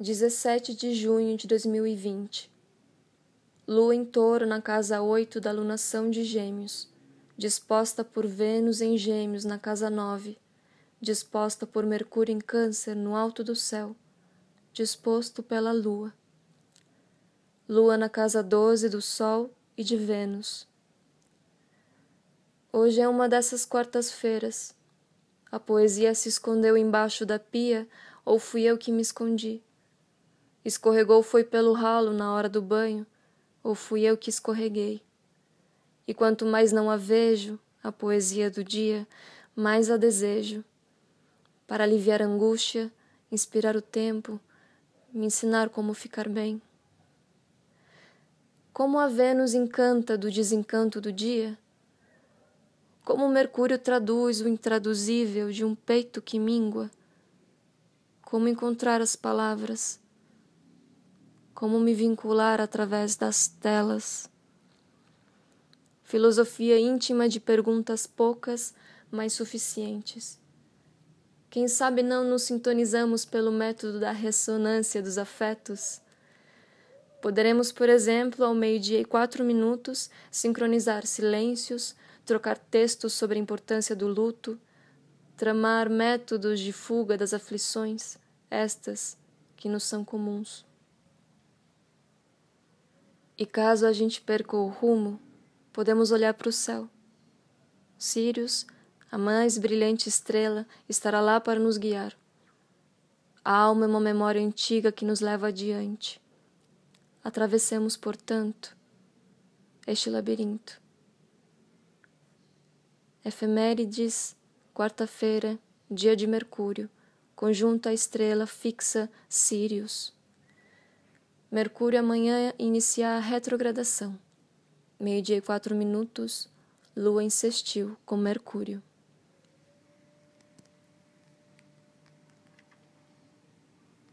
17 de junho de 2020. Lua em touro na casa 8 da lunação de Gêmeos, disposta por Vênus em Gêmeos na casa 9, disposta por Mercúrio em Câncer no alto do céu, disposto pela Lua. Lua na casa 12 do Sol e de Vênus. Hoje é uma dessas quartas-feiras. A poesia se escondeu embaixo da pia ou fui eu que me escondi? Escorregou foi pelo ralo na hora do banho, ou fui eu que escorreguei? E quanto mais não a vejo, a poesia do dia, mais a desejo. Para aliviar a angústia, inspirar o tempo, me ensinar como ficar bem. Como a Vênus encanta do desencanto do dia? Como o Mercúrio traduz o intraduzível de um peito que mingua? Como encontrar as palavras? Como me vincular através das telas. Filosofia íntima de perguntas poucas, mas suficientes. Quem sabe não nos sintonizamos pelo método da ressonância dos afetos? Poderemos, por exemplo, ao meio-dia e quatro minutos, sincronizar silêncios, trocar textos sobre a importância do luto, tramar métodos de fuga das aflições, estas que nos são comuns. E caso a gente perca o rumo, podemos olhar para o céu. Sirius, a mais brilhante estrela, estará lá para nos guiar. A alma é uma memória antiga que nos leva adiante. Atravessemos, portanto, este labirinto. Efemérides, quarta-feira, dia de Mercúrio, conjunto à estrela fixa Sirius. Mercúrio amanhã inicia a retrogradação. Meio-dia e quatro minutos, Lua insistiu com Mercúrio.